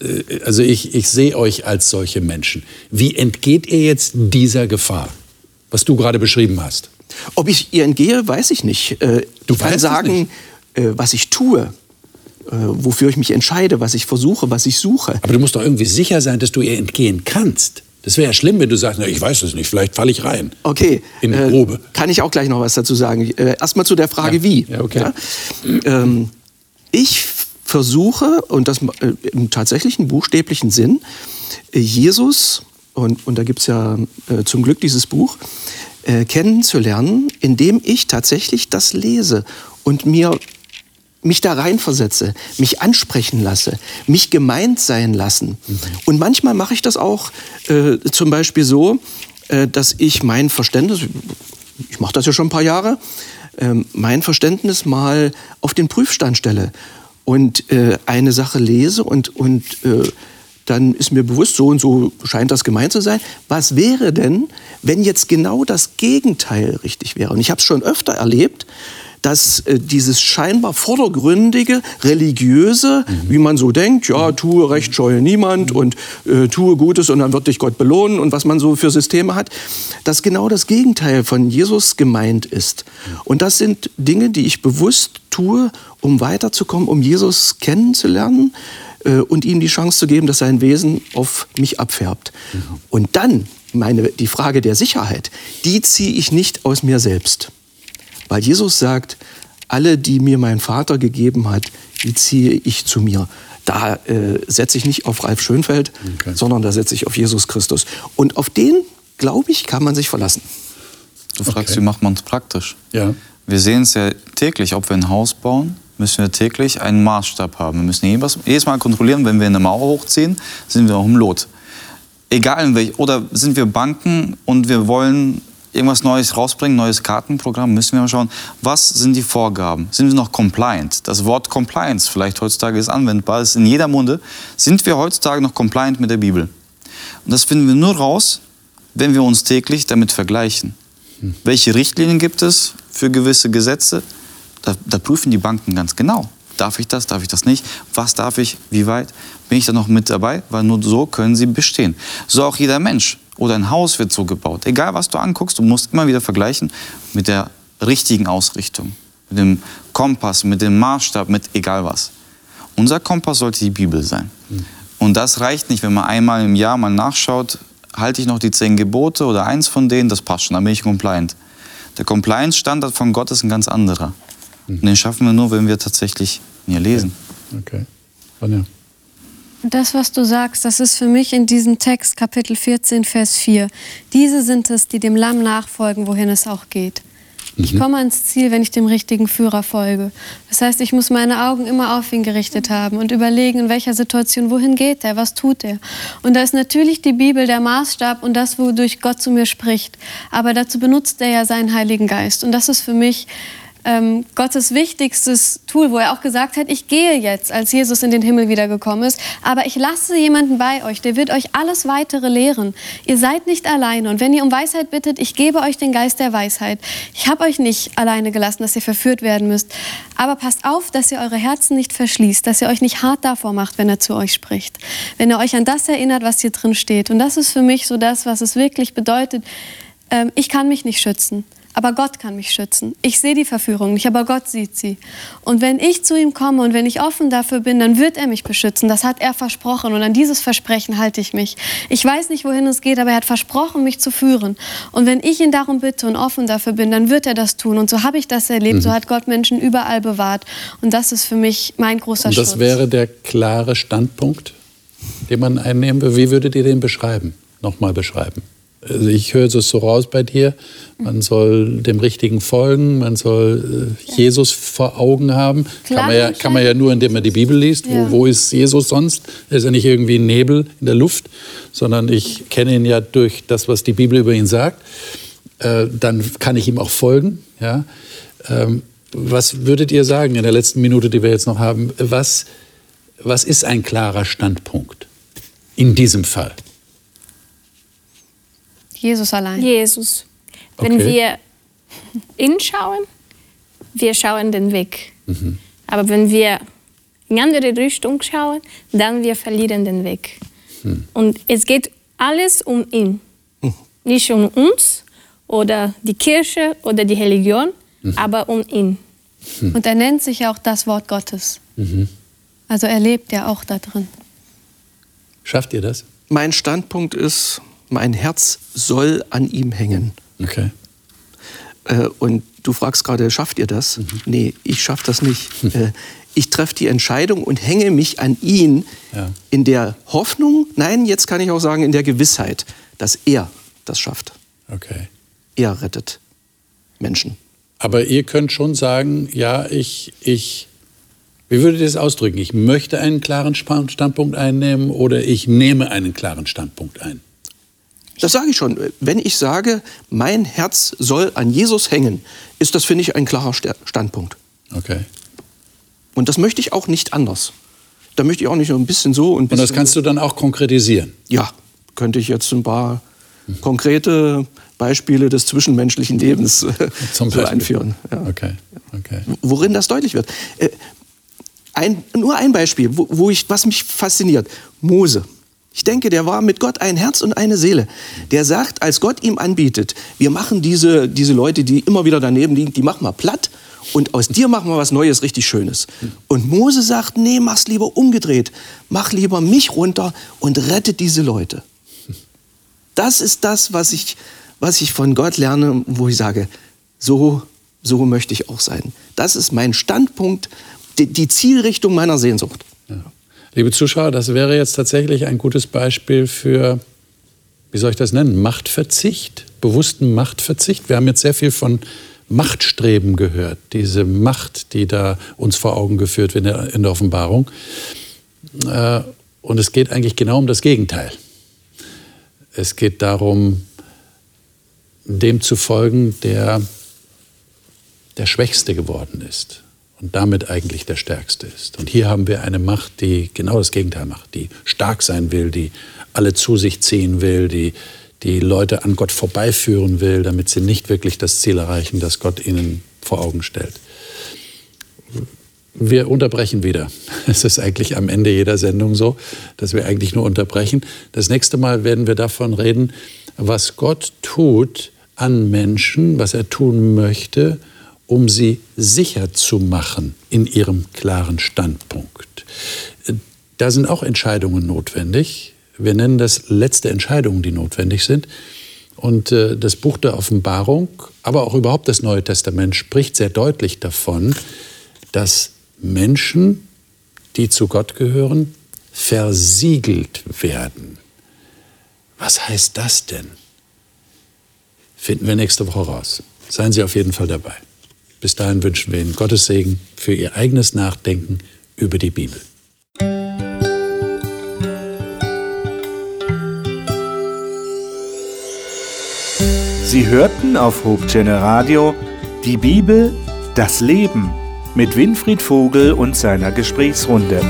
Äh, also ich, ich sehe euch als solche Menschen. Wie entgeht ihr jetzt dieser Gefahr, was du gerade beschrieben hast? Ob ich ihr entgehe, weiß ich nicht. Äh, du ich kann sagen, äh, was ich tue, wofür ich mich entscheide, was ich versuche, was ich suche. Aber du musst doch irgendwie sicher sein, dass du ihr entgehen kannst. Das wäre ja schlimm, wenn du sagst, na, ich weiß es nicht, vielleicht falle ich rein. Okay. In die Probe. kann ich auch gleich noch was dazu sagen. Erstmal zu der Frage, ja. wie. Ja, okay. Ja? Ähm, ich versuche, und das äh, im tatsächlichen buchstäblichen Sinn, äh, Jesus, und, und da gibt es ja äh, zum Glück dieses Buch, äh, kennenzulernen, indem ich tatsächlich das lese und mir mich da reinversetze, mich ansprechen lasse, mich gemeint sein lassen. Mhm. Und manchmal mache ich das auch äh, zum Beispiel so, äh, dass ich mein Verständnis, ich mache das ja schon ein paar Jahre, äh, mein Verständnis mal auf den Prüfstand stelle und äh, eine Sache lese und, und äh, dann ist mir bewusst, so und so scheint das gemeint zu sein. Was wäre denn, wenn jetzt genau das Gegenteil richtig wäre? Und ich habe es schon öfter erlebt, dass äh, dieses scheinbar vordergründige, religiöse, mhm. wie man so denkt, ja, tue Recht, scheue niemand und äh, tue Gutes und dann wird dich Gott belohnen und was man so für Systeme hat, dass genau das Gegenteil von Jesus gemeint ist. Und das sind Dinge, die ich bewusst tue, um weiterzukommen, um Jesus kennenzulernen äh, und ihm die Chance zu geben, dass sein Wesen auf mich abfärbt. Mhm. Und dann, meine, die Frage der Sicherheit, die ziehe ich nicht aus mir selbst. Weil Jesus sagt, alle, die mir mein Vater gegeben hat, die ziehe ich zu mir. Da äh, setze ich nicht auf Ralf Schönfeld, okay. sondern da setze ich auf Jesus Christus. Und auf den, glaube ich, kann man sich verlassen. Du fragst, okay. wie macht man es praktisch? Ja. Wir sehen es ja täglich, ob wir ein Haus bauen, müssen wir täglich einen Maßstab haben. Wir müssen jedes, jedes Mal kontrollieren, wenn wir eine Mauer hochziehen, sind wir auch im Lot. Egal in welch, oder sind wir Banken und wir wollen irgendwas Neues rausbringen, neues Kartenprogramm, müssen wir mal schauen, was sind die Vorgaben? Sind wir noch compliant? Das Wort Compliance vielleicht heutzutage ist anwendbar, ist in jeder Munde. Sind wir heutzutage noch compliant mit der Bibel? Und das finden wir nur raus, wenn wir uns täglich damit vergleichen. Hm. Welche Richtlinien gibt es für gewisse Gesetze? Da, da, prüfen die Banken ganz genau. Darf ich das, darf ich das nicht? Was darf ich, wie weit? Bin ich da noch mit dabei? Weil nur so können sie bestehen. So auch jeder Mensch oder ein Haus wird so gebaut. Egal, was du anguckst, du musst immer wieder vergleichen mit der richtigen Ausrichtung, mit dem Kompass, mit dem Maßstab, mit egal was. Unser Kompass sollte die Bibel sein. Mhm. Und das reicht nicht, wenn man einmal im Jahr mal nachschaut, halte ich noch die zehn Gebote oder eins von denen, das passt schon, dann bin ich compliant. Der Compliance-Standard von Gott ist ein ganz anderer. Und den schaffen wir nur, wenn wir tatsächlich hier lesen. Okay. okay. Das, was du sagst, das ist für mich in diesem Text, Kapitel 14, Vers 4. Diese sind es, die dem Lamm nachfolgen, wohin es auch geht. Ich mhm. komme ans Ziel, wenn ich dem richtigen Führer folge. Das heißt, ich muss meine Augen immer auf ihn gerichtet haben und überlegen, in welcher Situation, wohin geht er, was tut er. Und da ist natürlich die Bibel der Maßstab und das, wodurch Gott zu mir spricht. Aber dazu benutzt er ja seinen Heiligen Geist. Und das ist für mich ähm, Gottes wichtigstes Tool, wo er auch gesagt hat, ich gehe jetzt, als Jesus in den Himmel wiedergekommen ist, aber ich lasse jemanden bei euch, der wird euch alles weitere lehren. Ihr seid nicht alleine und wenn ihr um Weisheit bittet, ich gebe euch den Geist der Weisheit. Ich habe euch nicht alleine gelassen, dass ihr verführt werden müsst, aber passt auf, dass ihr eure Herzen nicht verschließt, dass ihr euch nicht hart davor macht, wenn er zu euch spricht, wenn er euch an das erinnert, was hier drin steht. Und das ist für mich so das, was es wirklich bedeutet, ähm, ich kann mich nicht schützen. Aber Gott kann mich schützen. Ich sehe die Verführung nicht, aber Gott sieht sie. Und wenn ich zu ihm komme und wenn ich offen dafür bin, dann wird er mich beschützen. Das hat er versprochen und an dieses Versprechen halte ich mich. Ich weiß nicht, wohin es geht, aber er hat versprochen, mich zu führen. Und wenn ich ihn darum bitte und offen dafür bin, dann wird er das tun. Und so habe ich das erlebt. Mhm. So hat Gott Menschen überall bewahrt. Und das ist für mich mein großer und das Schutz. Das wäre der klare Standpunkt, den man einnehmen würde. Wie würdet ihr den beschreiben? Nochmal beschreiben. Also ich höre es so raus bei dir, man soll dem Richtigen folgen, man soll äh, Jesus vor Augen haben. Kann man, ja, kann man ja nur, indem man die Bibel liest. Ja. Wo, wo ist Jesus sonst? Er ist ja nicht irgendwie ein Nebel in der Luft, sondern ich kenne ihn ja durch das, was die Bibel über ihn sagt. Äh, dann kann ich ihm auch folgen. Ja? Ähm, was würdet ihr sagen in der letzten Minute, die wir jetzt noch haben? Was, was ist ein klarer Standpunkt in diesem Fall? Jesus allein. Jesus. Wenn okay. wir ihn schauen, wir schauen den Weg. Mhm. Aber wenn wir in andere Richtung schauen, dann wir verlieren den Weg. Mhm. Und es geht alles um ihn. Mhm. Nicht um uns oder die Kirche oder die Religion, mhm. aber um ihn. Mhm. Und er nennt sich ja auch das Wort Gottes. Mhm. Also er lebt ja auch da drin. Schafft ihr das? Mein Standpunkt ist, mein Herz soll an ihm hängen. Okay. Äh, und du fragst gerade, schafft ihr das? Mhm. Nee, ich schaffe das nicht. Äh, ich treffe die Entscheidung und hänge mich an ihn ja. in der Hoffnung, nein, jetzt kann ich auch sagen, in der Gewissheit, dass er das schafft. Okay. Er rettet Menschen. Aber ihr könnt schon sagen, ja, ich, ich, wie würdet ihr das ausdrücken? Ich möchte einen klaren Standpunkt einnehmen oder ich nehme einen klaren Standpunkt ein? Das sage ich schon. Wenn ich sage, mein Herz soll an Jesus hängen, ist das, finde ich, ein klarer Standpunkt. Okay. Und das möchte ich auch nicht anders. Da möchte ich auch nicht nur ein bisschen so und. Und das kannst du dann auch konkretisieren? Ja, könnte ich jetzt ein paar konkrete Beispiele des zwischenmenschlichen Lebens äh, Zum so einführen. Ja. Okay. okay. Worin das deutlich wird. Äh, ein, nur ein Beispiel, wo, wo ich, was mich fasziniert. Mose. Ich denke, der war mit Gott ein Herz und eine Seele. Der sagt, als Gott ihm anbietet, wir machen diese, diese Leute, die immer wieder daneben liegen, die machen wir platt und aus dir machen wir was Neues, richtig Schönes. Und Mose sagt, nee, mach's lieber umgedreht. Mach lieber mich runter und rette diese Leute. Das ist das, was ich, was ich von Gott lerne, wo ich sage, so, so möchte ich auch sein. Das ist mein Standpunkt, die, die Zielrichtung meiner Sehnsucht. Ja. Liebe Zuschauer, das wäre jetzt tatsächlich ein gutes Beispiel für, wie soll ich das nennen, Machtverzicht, bewussten Machtverzicht. Wir haben jetzt sehr viel von Machtstreben gehört, diese Macht, die da uns vor Augen geführt wird in der Offenbarung. Äh, und es geht eigentlich genau um das Gegenteil. Es geht darum, dem zu folgen, der der Schwächste geworden ist und damit eigentlich der Stärkste ist. Und hier haben wir eine Macht, die genau das Gegenteil macht, die stark sein will, die alle zu sich ziehen will, die die Leute an Gott vorbeiführen will, damit sie nicht wirklich das Ziel erreichen, das Gott ihnen vor Augen stellt. Wir unterbrechen wieder. Es ist eigentlich am Ende jeder Sendung so, dass wir eigentlich nur unterbrechen. Das nächste Mal werden wir davon reden, was Gott tut an Menschen, was er tun möchte, um sie sicher zu machen in ihrem klaren Standpunkt. Da sind auch Entscheidungen notwendig. Wir nennen das letzte Entscheidungen, die notwendig sind. Und äh, das Buch der Offenbarung, aber auch überhaupt das Neue Testament spricht sehr deutlich davon, dass Menschen, die zu Gott gehören, versiegelt werden. Was heißt das denn? Finden wir nächste Woche raus. Seien Sie auf jeden Fall dabei. Bis dahin wünschen wir Ihnen Gottes Segen für Ihr eigenes Nachdenken über die Bibel. Sie hörten auf Hope Radio die Bibel, Das Leben mit Winfried Vogel und seiner Gesprächsrunde.